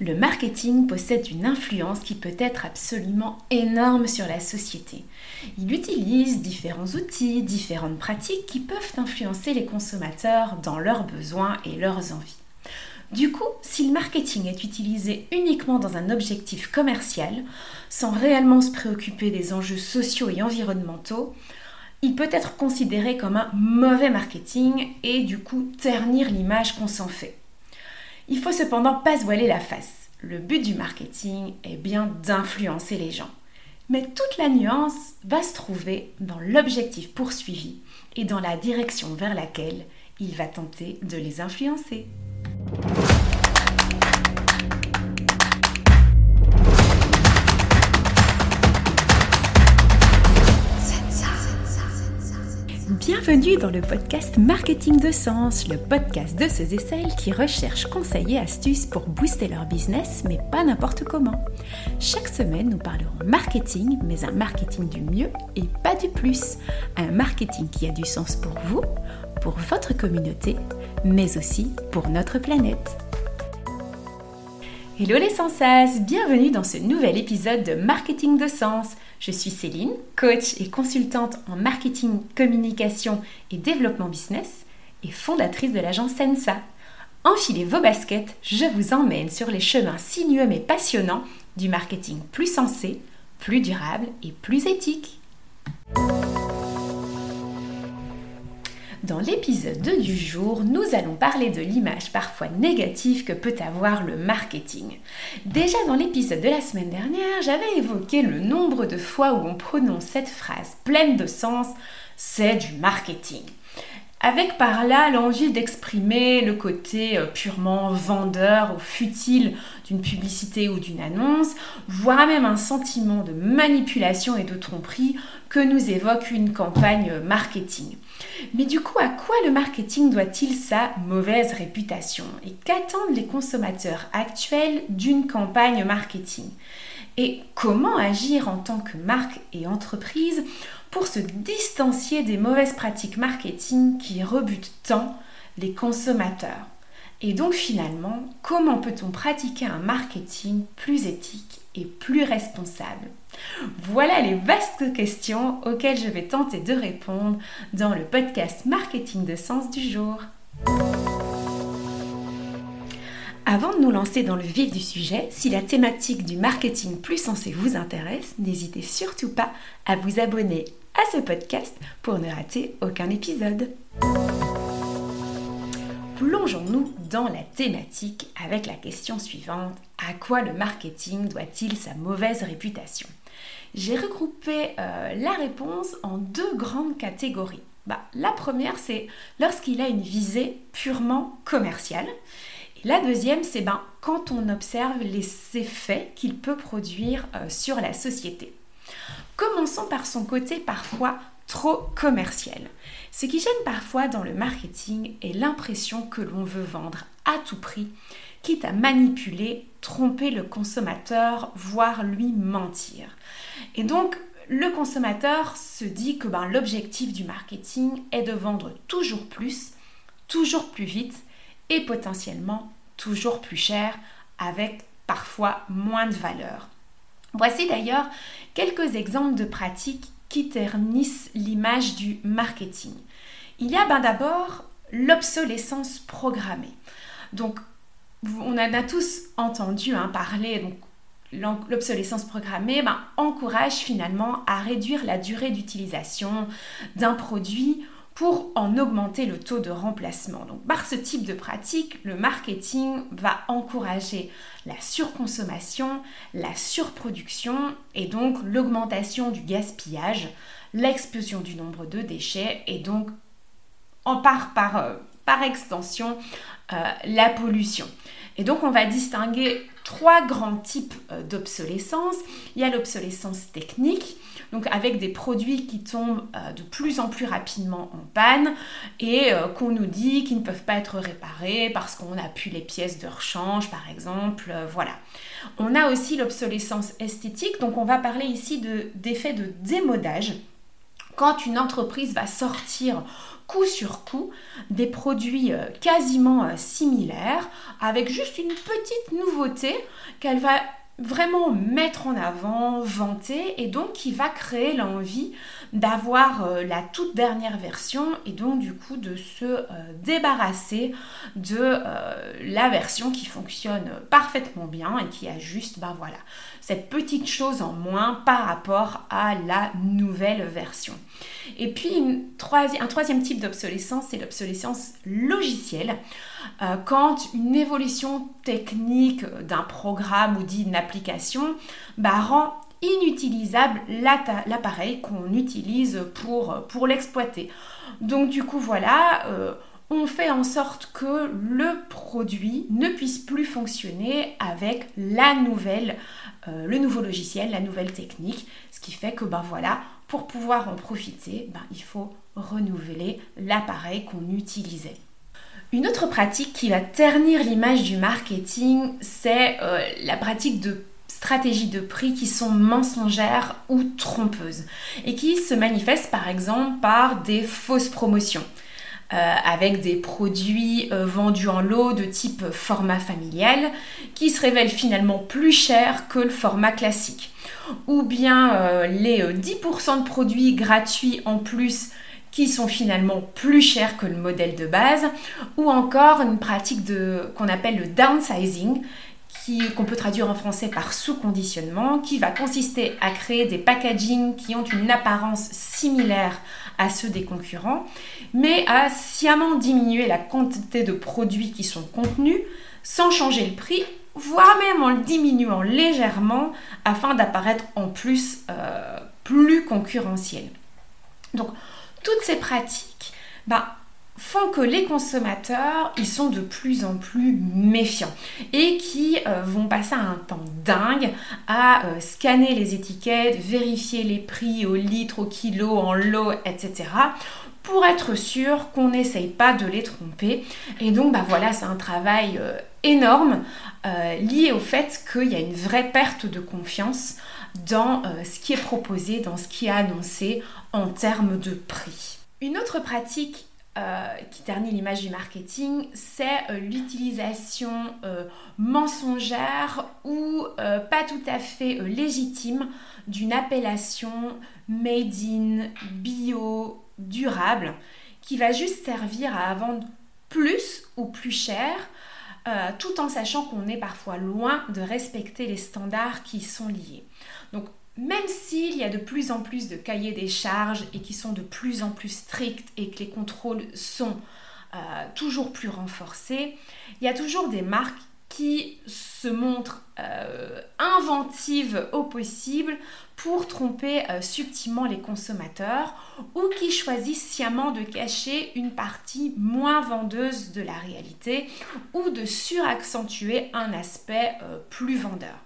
Le marketing possède une influence qui peut être absolument énorme sur la société. Il utilise différents outils, différentes pratiques qui peuvent influencer les consommateurs dans leurs besoins et leurs envies. Du coup, si le marketing est utilisé uniquement dans un objectif commercial, sans réellement se préoccuper des enjeux sociaux et environnementaux, il peut être considéré comme un mauvais marketing et du coup ternir l'image qu'on s'en fait. Il faut cependant pas se voiler la face. Le but du marketing est bien d'influencer les gens. Mais toute la nuance va se trouver dans l'objectif poursuivi et dans la direction vers laquelle il va tenter de les influencer. Bienvenue dans le podcast Marketing de Sens, le podcast de ceux et celles qui recherchent conseils et astuces pour booster leur business, mais pas n'importe comment. Chaque semaine, nous parlerons marketing, mais un marketing du mieux et pas du plus. Un marketing qui a du sens pour vous, pour votre communauté, mais aussi pour notre planète. Hello les sensas, bienvenue dans ce nouvel épisode de Marketing de Sens. Je suis Céline, coach et consultante en marketing, communication et développement business et fondatrice de l'agence Sensa. Enfilez vos baskets, je vous emmène sur les chemins sinueux mais passionnants du marketing plus sensé, plus durable et plus éthique. Dans l'épisode du jour, nous allons parler de l'image parfois négative que peut avoir le marketing. Déjà dans l'épisode de la semaine dernière, j'avais évoqué le nombre de fois où on prononce cette phrase pleine de sens, c'est du marketing avec par là l'envie d'exprimer le côté euh, purement vendeur ou futile d'une publicité ou d'une annonce, voire même un sentiment de manipulation et de tromperie que nous évoque une campagne marketing. Mais du coup, à quoi le marketing doit-il sa mauvaise réputation? Et qu'attendent les consommateurs actuels d'une campagne marketing? Et comment agir en tant que marque et entreprise pour se distancier des mauvaises pratiques marketing qui rebutent tant les consommateurs. Et donc finalement, comment peut-on pratiquer un marketing plus éthique et plus responsable? Voilà les vastes questions auxquelles je vais tenter de répondre dans le podcast Marketing de sens du jour. Avant de nous lancer dans le vif du sujet, si la thématique du marketing plus sensé vous intéresse, n'hésitez surtout pas à vous abonner à ce podcast pour ne rater aucun épisode. Plongeons-nous dans la thématique avec la question suivante. À quoi le marketing doit-il sa mauvaise réputation? J'ai regroupé euh, la réponse en deux grandes catégories. Bah, la première, c'est lorsqu'il a une visée purement commerciale. Et la deuxième, c'est ben, quand on observe les effets qu'il peut produire euh, sur la société. Commençons par son côté parfois trop commercial. Ce qui gêne parfois dans le marketing est l'impression que l'on veut vendre à tout prix, quitte à manipuler, tromper le consommateur, voire lui mentir. Et donc, le consommateur se dit que ben, l'objectif du marketing est de vendre toujours plus, toujours plus vite et potentiellement toujours plus cher avec parfois moins de valeur. Voici d'ailleurs quelques exemples de pratiques qui ternissent l'image du marketing. Il y a ben, d'abord l'obsolescence programmée. Donc, on en a tous entendu hein, parler, donc l'obsolescence programmée ben, encourage finalement à réduire la durée d'utilisation d'un produit pour en augmenter le taux de remplacement. Donc par ce type de pratique, le marketing va encourager la surconsommation, la surproduction et donc l'augmentation du gaspillage, l'explosion du nombre de déchets et donc en part par, euh, extension euh, la pollution. Et donc on va distinguer trois grands types euh, d'obsolescence. Il y a l'obsolescence technique, donc avec des produits qui tombent euh, de plus en plus rapidement en panne et euh, qu'on nous dit qu'ils ne peuvent pas être réparés parce qu'on n'a plus les pièces de rechange par exemple. voilà. On a aussi l'obsolescence esthétique, donc on va parler ici d'effet de démodage quand une entreprise va sortir coup sur coup des produits euh, quasiment euh, similaires avec juste une petite nouveauté qu'elle va vraiment mettre en avant, vanter et donc qui va créer l'envie d'avoir euh, la toute dernière version et donc du coup de se euh, débarrasser de euh, la version qui fonctionne parfaitement bien et qui a juste ben voilà cette petite chose en moins par rapport à la nouvelle version. Et puis un troisième type d'obsolescence, c'est l'obsolescence logicielle. Quand une évolution technique d'un programme ou d'une application bah, rend inutilisable l'appareil qu'on utilise pour, l'exploiter. Donc du coup voilà, euh, on fait en sorte que le produit ne puisse plus fonctionner avec la nouvelle, euh, le nouveau logiciel, la nouvelle technique, ce qui fait que ben voilà, pour pouvoir en profiter, ben, il faut renouveler l'appareil qu'on utilisait. Une autre pratique qui va ternir l'image du marketing, c'est euh, la pratique de stratégies de prix qui sont mensongères ou trompeuses et qui se manifestent par exemple par des fausses promotions. Euh, avec des produits euh, vendus en lot de type format familial qui se révèlent finalement plus chers que le format classique. Ou bien les 10% de produits gratuits en plus qui sont finalement plus chers que le modèle de base, ou encore une pratique qu'on appelle le downsizing, qu'on peut traduire en français par sous-conditionnement, qui va consister à créer des packagings qui ont une apparence similaire à ceux des concurrents, mais à sciemment diminuer la quantité de produits qui sont contenus sans changer le prix, voire même en le diminuant légèrement afin d'apparaître en plus euh, plus concurrentiel. Donc toutes ces pratiques, bah, font que les consommateurs, ils sont de plus en plus méfiants et qui euh, vont passer un temps dingue à euh, scanner les étiquettes, vérifier les prix au litre, au kilo, en lot, etc pour être sûr qu'on n'essaye pas de les tromper. Et donc, bah voilà, c'est un travail euh, énorme lié au fait qu'il y a une vraie perte de confiance dans ce qui est proposé, dans ce qui est annoncé en termes de prix. Une autre pratique euh, qui ternit l'image du marketing, c'est euh, l'utilisation euh, mensongère ou pas tout à fait légitime d'une appellation made in, bio, durable, qui va juste servir à vendre plus ou plus cher, tout en sachant qu'on est parfois loin de respecter les standards qui sont liés. Donc même s'il y a de plus en plus de cahiers des charges et qui sont de plus en plus stricts et que les contrôles sont euh, toujours plus renforcés, il y a toujours des marques qui se montrent euh, inventives au possible pour tromper euh, subtilement les consommateurs ou qui choisissent sciemment de cacher une partie moins vendeuse de la réalité ou de suraccentuer un aspect plus vendeur.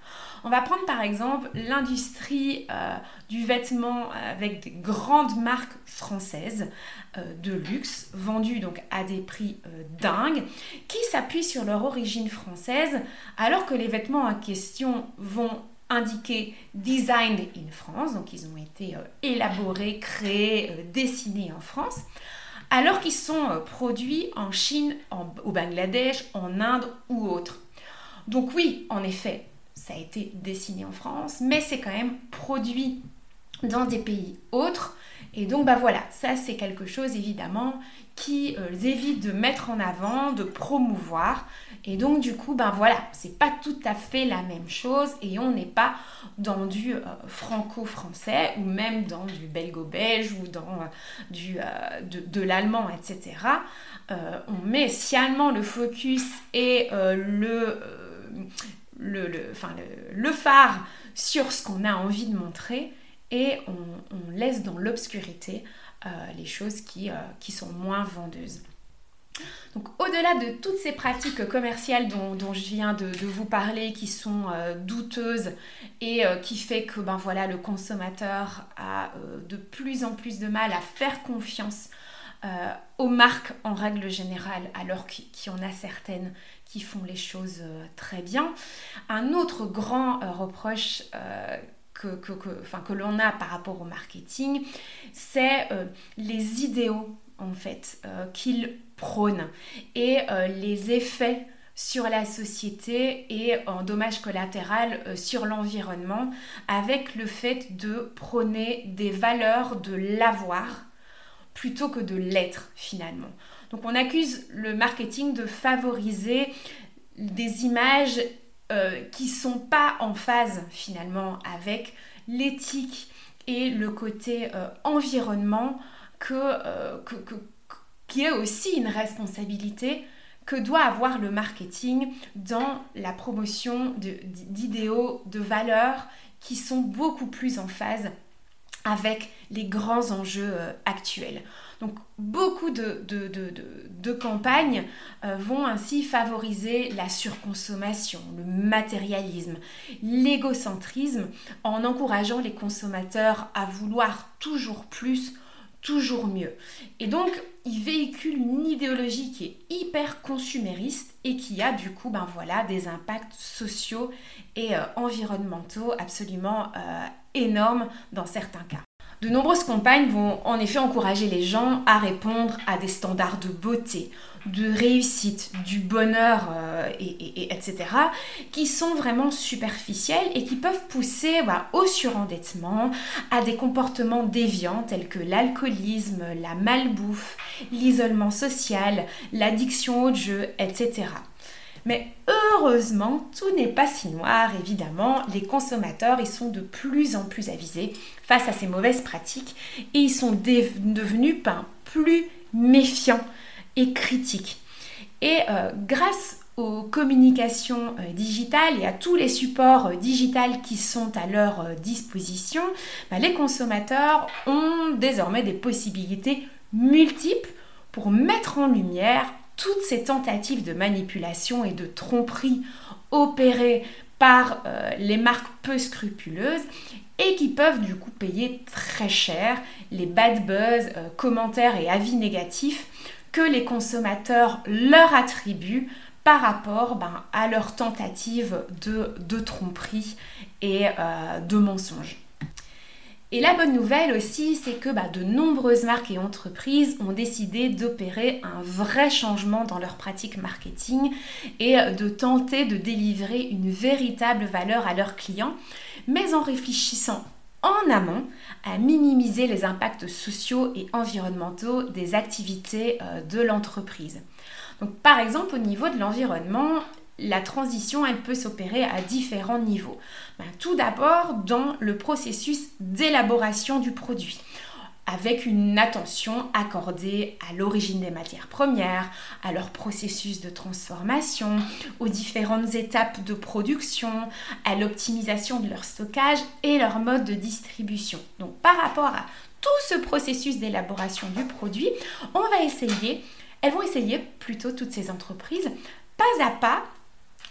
On va prendre par exemple l'industrie euh, du vêtement avec des grandes marques françaises euh, de luxe, vendues donc à des prix euh, dingues, qui s'appuient sur leur origine française, alors que les vêtements en question vont indiquer Designed in France, donc ils ont été élaborés, créés, dessinés en France alors qu'ils sont produits en Chine, au Bangladesh, en Inde ou autre. Donc oui, en effet, ça a été dessiné en France, mais c'est quand même produit dans des pays autres. Et donc, bah voilà, ça c'est quelque chose évidemment qui euh, évite de mettre en avant, de promouvoir. Et donc, du coup, ben voilà, c'est pas tout à fait la même chose et on n'est pas dans du euh, franco-français ou même dans du belgo-belge ou dans euh, du, de, de l'allemand, etc. on met sciemment le focus et le le, phare sur ce qu'on a envie de montrer et on, laisse dans l'obscurité euh, les choses qui, euh, qui, sont moins vendeuses. Donc au-delà de toutes ces pratiques commerciales dont, je viens de, vous parler, qui sont euh, douteuses et qui fait que ben, voilà, le consommateur a de plus en plus de mal à faire confiance aux marques en règle générale, alors qu'il y en a certaines qui font les choses euh, très bien. Un autre grand euh, reproche euh, que, l'on a par rapport au marketing, c'est les idéaux en fait qu'il et les effets sur la société et en dommage collatéral sur l'environnement avec le fait de prôner des valeurs de l'avoir plutôt que de l'être finalement. Donc on accuse le marketing de favoriser des images euh, qui sont pas en phase finalement avec l'éthique et le côté euh, environnement que, qui est aussi une responsabilité que doit avoir le marketing dans la promotion d'idéaux, de, valeurs qui sont beaucoup plus en phase avec les grands enjeux euh, actuels. Donc beaucoup de, de, campagnes euh, vont ainsi favoriser la surconsommation, le matérialisme, l'égocentrisme, en encourageant les consommateurs à vouloir toujours plus toujours mieux. Et donc, il véhicule une idéologie qui est hyper consumériste et qui a du coup, ben voilà, des impacts sociaux et euh, environnementaux absolument euh, énormes dans certains cas. De nombreuses campagnes vont en effet encourager les gens à répondre à des standards de beauté, de réussite, du bonheur, euh, et, etc., qui sont vraiment superficiels et qui peuvent pousser au surendettement, à des comportements déviants tels que l'alcoolisme, la malbouffe, l'isolement social, l'addiction au jeu, etc. Mais heureusement, tout n'est pas si noir, évidemment. Les consommateurs, ils sont de plus en plus avisés face à ces mauvaises pratiques et ils sont devenus ben, plus méfiants et critiques. Et euh, grâce aux communications euh, digitales et à tous les supports euh, digitales qui sont à leur disposition, ben, les consommateurs ont désormais des possibilités multiples pour mettre en lumière toutes ces tentatives de manipulation et de tromperie opérées par euh, les marques peu scrupuleuses et qui peuvent du coup payer très cher les bad buzz, euh, commentaires et avis négatifs que les consommateurs leur attribuent par rapport ben, à leurs tentatives de, tromperie et euh, de mensonges. Et la bonne nouvelle aussi, c'est que bah, de nombreuses marques et entreprises ont décidé d'opérer un vrai changement dans leur pratique marketing et de tenter de délivrer une véritable valeur à leurs clients, mais en réfléchissant en amont à minimiser les impacts sociaux et environnementaux des activités euh, de l'entreprise. Donc par exemple au niveau de l'environnement, la transition, elle peut s'opérer à différents niveaux. Ben, tout d'abord, dans le processus d'élaboration du produit avec une attention accordée à l'origine des matières premières, à leur processus de transformation, aux différentes étapes de production, à l'optimisation de leur stockage et leur mode de distribution. Donc par rapport à tout ce processus d'élaboration du produit, on va essayer, elles vont essayer plutôt toutes ces entreprises, pas à pas,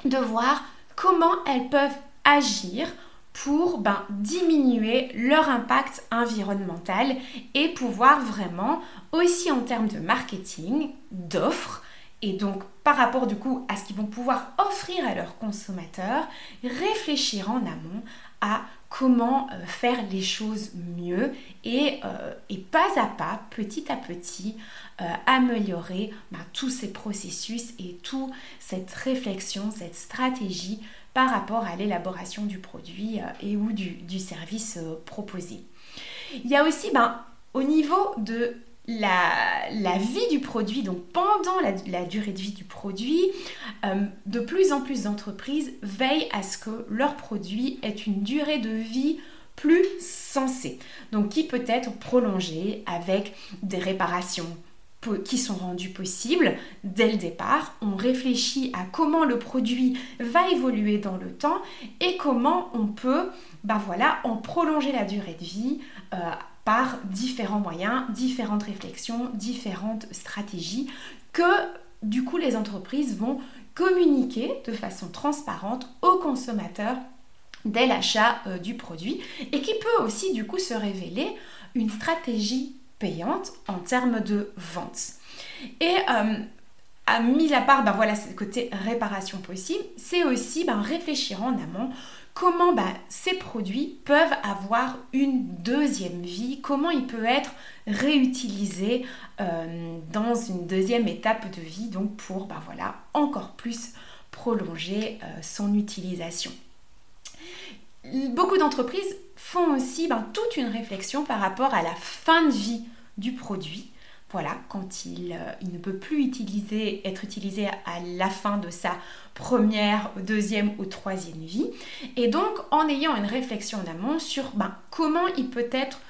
de voir comment elles peuvent agir pour ben, diminuer leur impact environnemental et pouvoir vraiment, aussi en termes de marketing, d'offres, et donc par rapport du coup à ce qu'ils vont pouvoir offrir à leurs consommateurs, réfléchir en amont à comment euh, faire les choses mieux euh, et, pas à pas, petit à petit, euh, améliorer bah, tous ces processus et toute cette réflexion, cette stratégie par rapport à l'élaboration du produit et ou du, service proposé. Il y a aussi ben, au niveau de la, vie du produit, donc pendant la, durée de vie du produit, euh, de plus en plus d'entreprises veillent à ce que leur produit ait une durée de vie plus sensée, donc qui peut être prolongée avec des réparations qui sont rendues possibles dès le départ. On réfléchit à comment le produit va évoluer dans le temps et comment on peut ben voilà, en prolonger la durée de vie euh, par différents moyens, différentes réflexions, différentes stratégies que du coup les entreprises vont communiquer de façon transparente aux consommateurs dès l'achat euh, du produit et qui peut aussi du coup se révéler une stratégie payante en termes de vente. Et euh, à, mis à part ben voilà, ce côté réparation possible, c'est aussi ben, réfléchir en amont comment ben, ces produits peuvent avoir une deuxième vie, comment il peut être réutilisé euh, dans une deuxième étape de vie, donc pour ben, voilà, encore plus prolonger euh, son utilisation. Beaucoup d'entreprises font aussi ben, toute une réflexion par rapport à la fin de vie du produit voilà, quand il, euh, il, ne peut plus utiliser, être utilisé à la fin de sa première, deuxième ou troisième vie. Et donc, en ayant une réflexion en amont sur ben, comment il peut être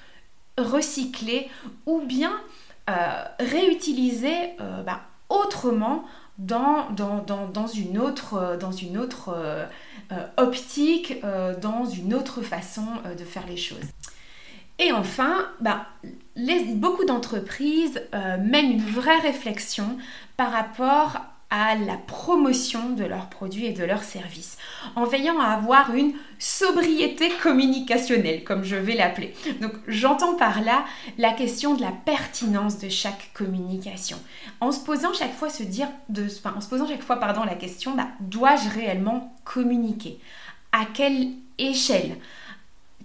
recyclé ou bien euh, réutilisé euh, ben, autrement dans, dans, une autre, dans une autre optique, dans une autre façon de faire les choses. Et enfin, bah, beaucoup d'entreprises euh, mènent une vraie réflexion par rapport à la promotion de leurs produits et de leurs services, en veillant à avoir une sobriété communicationnelle, comme je vais l'appeler. Donc j'entends par là la question de la pertinence de chaque communication, en se posant chaque fois pardon la question, bah, dois-je réellement communiquer? À quelle échelle?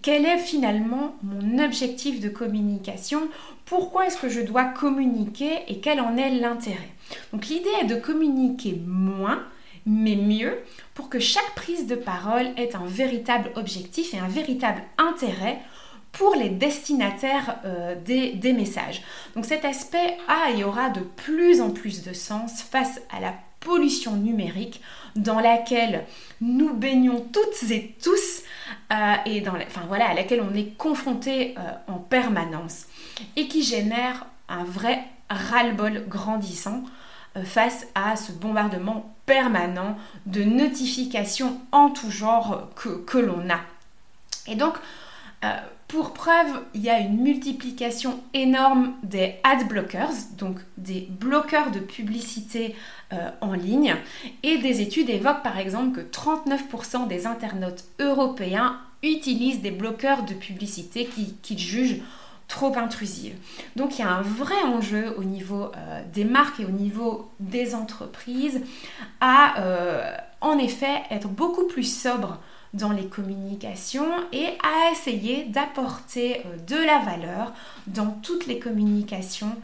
Quel est finalement mon objectif de communication? Pourquoi est-ce que je dois communiquer et quel en est l'intérêt? Donc l'idée est de communiquer moins mais mieux pour que chaque prise de parole ait un véritable objectif et un véritable intérêt pour les destinataires euh, des, messages. Donc cet aspect a et aura de plus en plus de sens face à la pollution numérique dans laquelle nous baignons toutes et tous euh, et dans enfin, voilà, à laquelle on est confronté euh, en permanence et qui génère un vrai ras-le-bol grandissant face à ce bombardement permanent de notifications en tout genre que, l'on a. Et donc, pour preuve, il y a une multiplication énorme des ad blockers, donc des bloqueurs de publicité euh, en ligne. Et des études évoquent par exemple que 39% des internautes européens utilisent des bloqueurs de publicité qu'ils jugent trop intrusives. Donc il y a un vrai enjeu au niveau euh, des marques et au niveau des entreprises à euh, en effet être beaucoup plus sobre dans les communications et à essayer d'apporter euh, de la valeur dans toutes les communications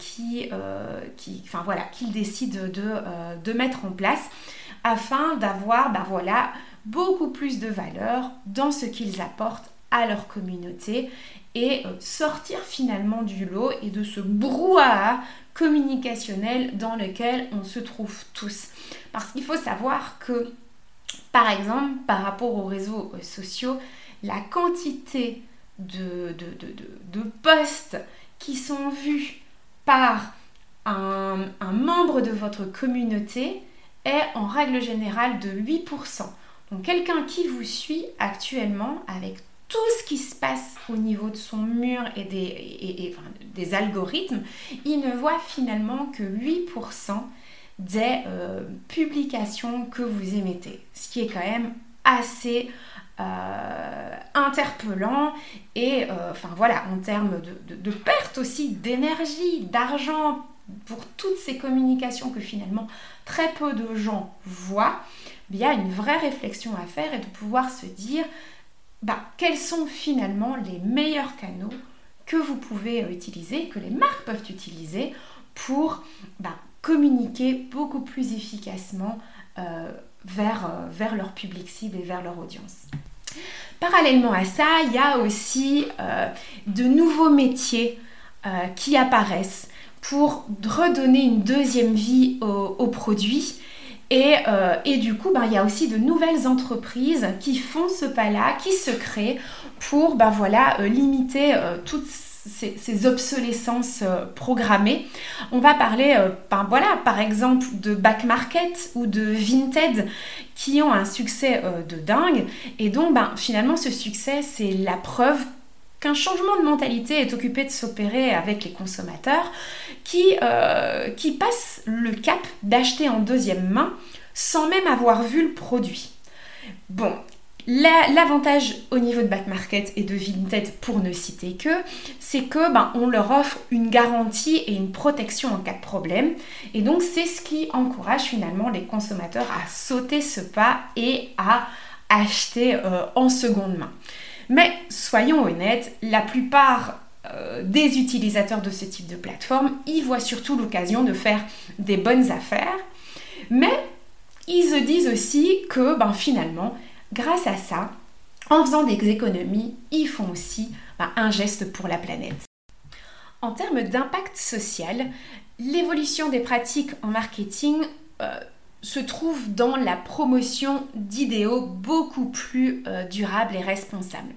qui, qui, qu'ils décident de, mettre en place afin d'avoir bah voilà, beaucoup plus de valeur dans ce qu'ils apportent à leur communauté sortir finalement du lot et de ce brouhaha communicationnel dans lequel on se trouve tous. Parce qu'il faut savoir que par exemple, par rapport aux réseaux euh, sociaux, la quantité de, de, postes qui sont vus par un, membre de votre communauté est en règle générale de 8%. Donc quelqu'un qui vous suit actuellement avec tout ce qui se passe au niveau de son mur et des, algorithmes, il ne voit finalement que 8% des euh, publications que vous émettez. Ce qui est quand même assez euh, interpellant et euh, enfin voilà, en termes de, perte aussi d'énergie, d'argent pour toutes ces communications que finalement très peu de gens voient, il y a une vraie réflexion à faire et de pouvoir se dire bah, quels sont finalement les meilleurs canaux que vous pouvez utiliser, que les marques peuvent utiliser pour bah, communiquer beaucoup plus efficacement euh, vers, euh, vers leur public cible et vers leur audience. Parallèlement à ça, il y a aussi euh, de nouveaux métiers qui apparaissent pour redonner une deuxième vie aux, produits. Et, et, du coup, ben, il y a aussi de nouvelles entreprises qui font ce pas-là, qui se créent pour ben, voilà, limiter toutes ces, obsolescences euh, programmées. On va parler, euh, ben voilà, par exemple, de back market ou de Vinted qui ont un succès euh, de dingue. Et donc, ben, finalement, ce succès, c'est la preuve qu'un changement de mentalité est occupé de s'opérer avec les consommateurs qui, qui passent le cap d'acheter en deuxième main sans même avoir vu le produit. Bon, L'avantage au niveau de Back Market et de Vinted, pour ne citer que, c'est que ben, on leur offre une garantie et une protection en cas de problème. Et donc c'est ce qui encourage finalement les consommateurs à sauter ce pas et à acheter euh, en seconde main. Mais soyons honnêtes, la plupart euh, des utilisateurs de ce type de plateforme y voient surtout l'occasion de faire des bonnes affaires. Mais ils se disent aussi que ben, finalement, grâce à ça, en faisant des économies, ils font aussi ben, un geste pour la planète. En termes d'impact social, l'évolution des pratiques en marketing euh, se trouve dans la promotion d'idéaux beaucoup plus euh, durables et responsables.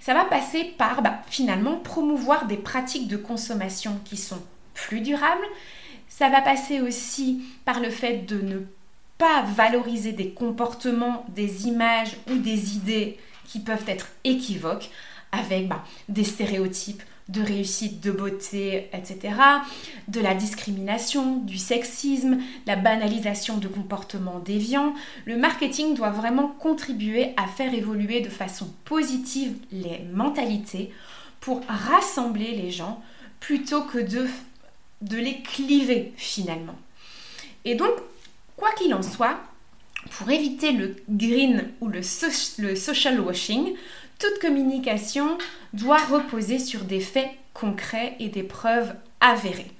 Ça va passer par bah, finalement promouvoir des pratiques de consommation qui sont plus durables. Ça va passer aussi par le fait de ne pas valoriser des comportements, des images ou des idées qui peuvent être équivoques avec bah, des stéréotypes de réussite, de beauté, etc., de la discrimination, du sexisme, la banalisation de comportements déviants, le marketing doit vraiment contribuer à faire évoluer de façon positive les mentalités pour rassembler les gens plutôt que de, les cliver finalement. Et donc, quoi qu'il en soit, pour éviter le green ou le social washing, toute communication doit reposer sur des faits concrets et des preuves avérées.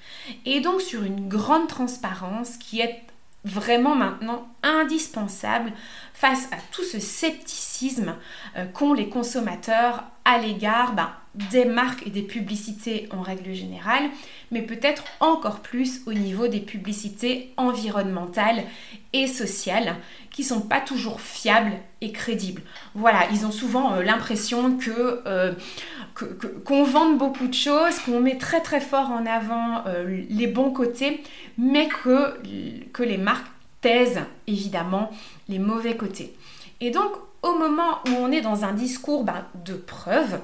Et donc sur une grande transparence qui est vraiment maintenant indispensable face à tout ce scepticisme euh, qu'ont les consommateurs à l'égard ben, des marques et des publicités en règle générale, mais peut-être encore plus au niveau des publicités environnementales et sociales qui sont pas toujours fiables et crédibles. Voilà, ils ont souvent euh, l'impression euh, que, qu'on vende beaucoup de choses, qu'on met très très fort en avant les bons côtés, mais que, que les marques taisent évidemment les mauvais côtés. Et donc, au moment où on est dans un discours ben, de preuve,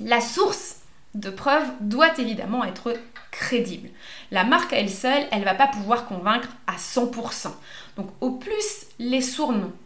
la source de preuve doit évidemment être crédible. La marque elle seule, elle ne va pas pouvoir convaincre à 100%. Donc au plus les,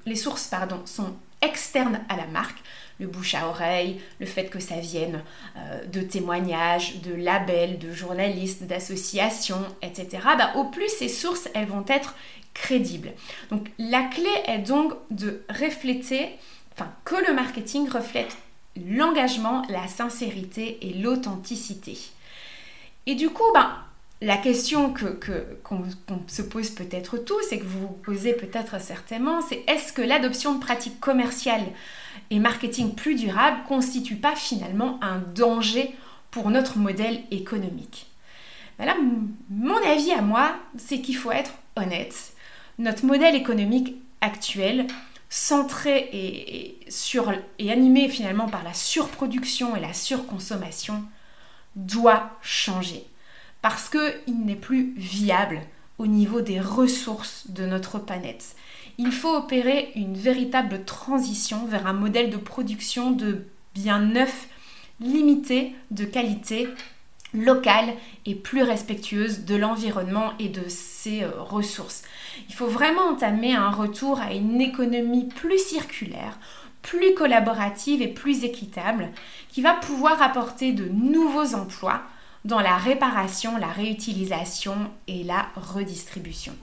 les sources pardon, sont externes à la marque, le bouche à oreille, le fait que ça vienne euh, de témoignages, de labels, de journalistes, d'associations, etc., bah, au plus ces sources, elles vont être crédibles. Donc la clé est donc de refléter, enfin que le marketing reflète l'engagement, la sincérité et l'authenticité. Et du coup, ben, la question qu'on que, se pose peut-être tous et que vous vous posez peut-être certainement, c'est est-ce que l'adoption de pratiques commerciales et marketing plus durables constitue pas finalement un danger pour notre modèle économique? Ben mon avis à moi, c'est qu'il faut être honnête. Notre modèle économique actuel centré et, sur, et animé finalement par la surproduction et la surconsommation, doit changer. Parce qu'il n'est plus viable au niveau des ressources de notre planète. Il faut opérer une véritable transition vers un modèle de production de biens neufs, limité, de qualité, locale et plus respectueuse de l'environnement et de ses euh, ressources. Il faut vraiment entamer un retour à une économie plus circulaire, plus collaborative et plus équitable, qui va pouvoir apporter de nouveaux emplois dans la réparation, la réutilisation et la redistribution.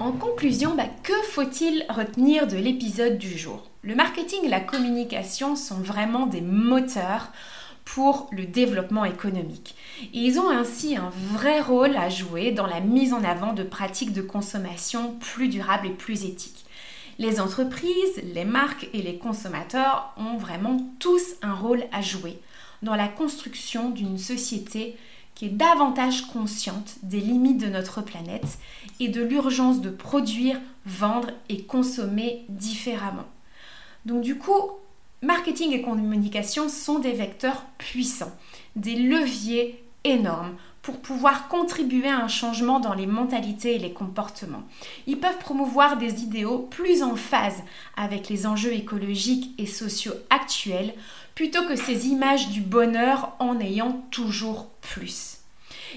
En conclusion, bah, que faut-il retenir de l'épisode du jour? Le marketing et la communication sont vraiment des moteurs pour le développement économique. Ils ont ainsi un vrai rôle à jouer dans la mise en avant de pratiques de consommation plus durables et plus éthiques. Les entreprises, les marques et les consommateurs ont vraiment tous un rôle à jouer dans la construction d'une société qui est davantage consciente des limites de notre planète et de l'urgence de produire, vendre et consommer différemment. Donc du coup, Marketing et communication sont des vecteurs puissants, des leviers énormes pour pouvoir contribuer à un changement dans les mentalités et les comportements. Ils peuvent promouvoir des idéaux plus en phase avec les enjeux écologiques et sociaux actuels plutôt que ces images du bonheur en ayant toujours plus.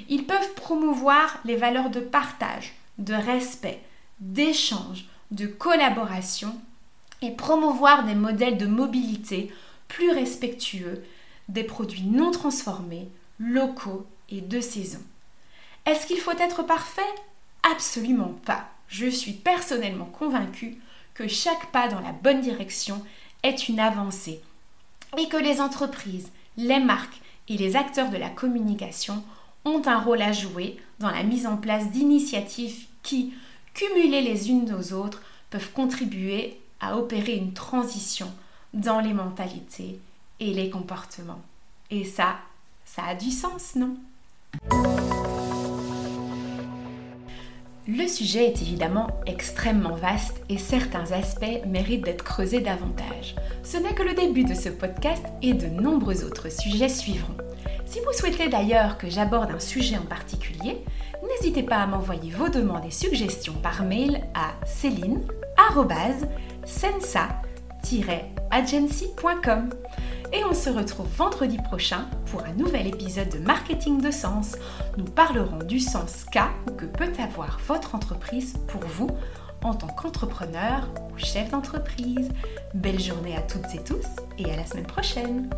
Ils peuvent promouvoir les valeurs de partage, de respect, d'échange, de collaboration et promouvoir des modèles de mobilité plus respectueux des produits non transformés, locaux et de saison. Est-ce qu'il faut être parfait? Absolument pas. Je suis personnellement convaincue que chaque pas dans la bonne direction est une avancée et que les entreprises, les marques et les acteurs de la communication ont un rôle à jouer dans la mise en place d'initiatives qui, cumulées les unes aux autres, peuvent contribuer à opérer une transition dans les mentalités et les comportements. Et ça, ça a du sens, non? Le sujet est évidemment extrêmement vaste et certains aspects méritent d'être creusés davantage. Ce n'est que le début de ce podcast et de nombreux autres sujets suivront. Si vous souhaitez d'ailleurs que j'aborde un sujet en particulier, n'hésitez pas à m'envoyer vos demandes et suggestions par mail à céline-sensa-agency.com. Et on se retrouve vendredi prochain pour un nouvel épisode de Marketing de Sens. Nous parlerons du sens qu'a que peut avoir votre entreprise pour vous en tant qu'entrepreneur ou chef d'entreprise. Belle journée à toutes et tous et à la semaine prochaine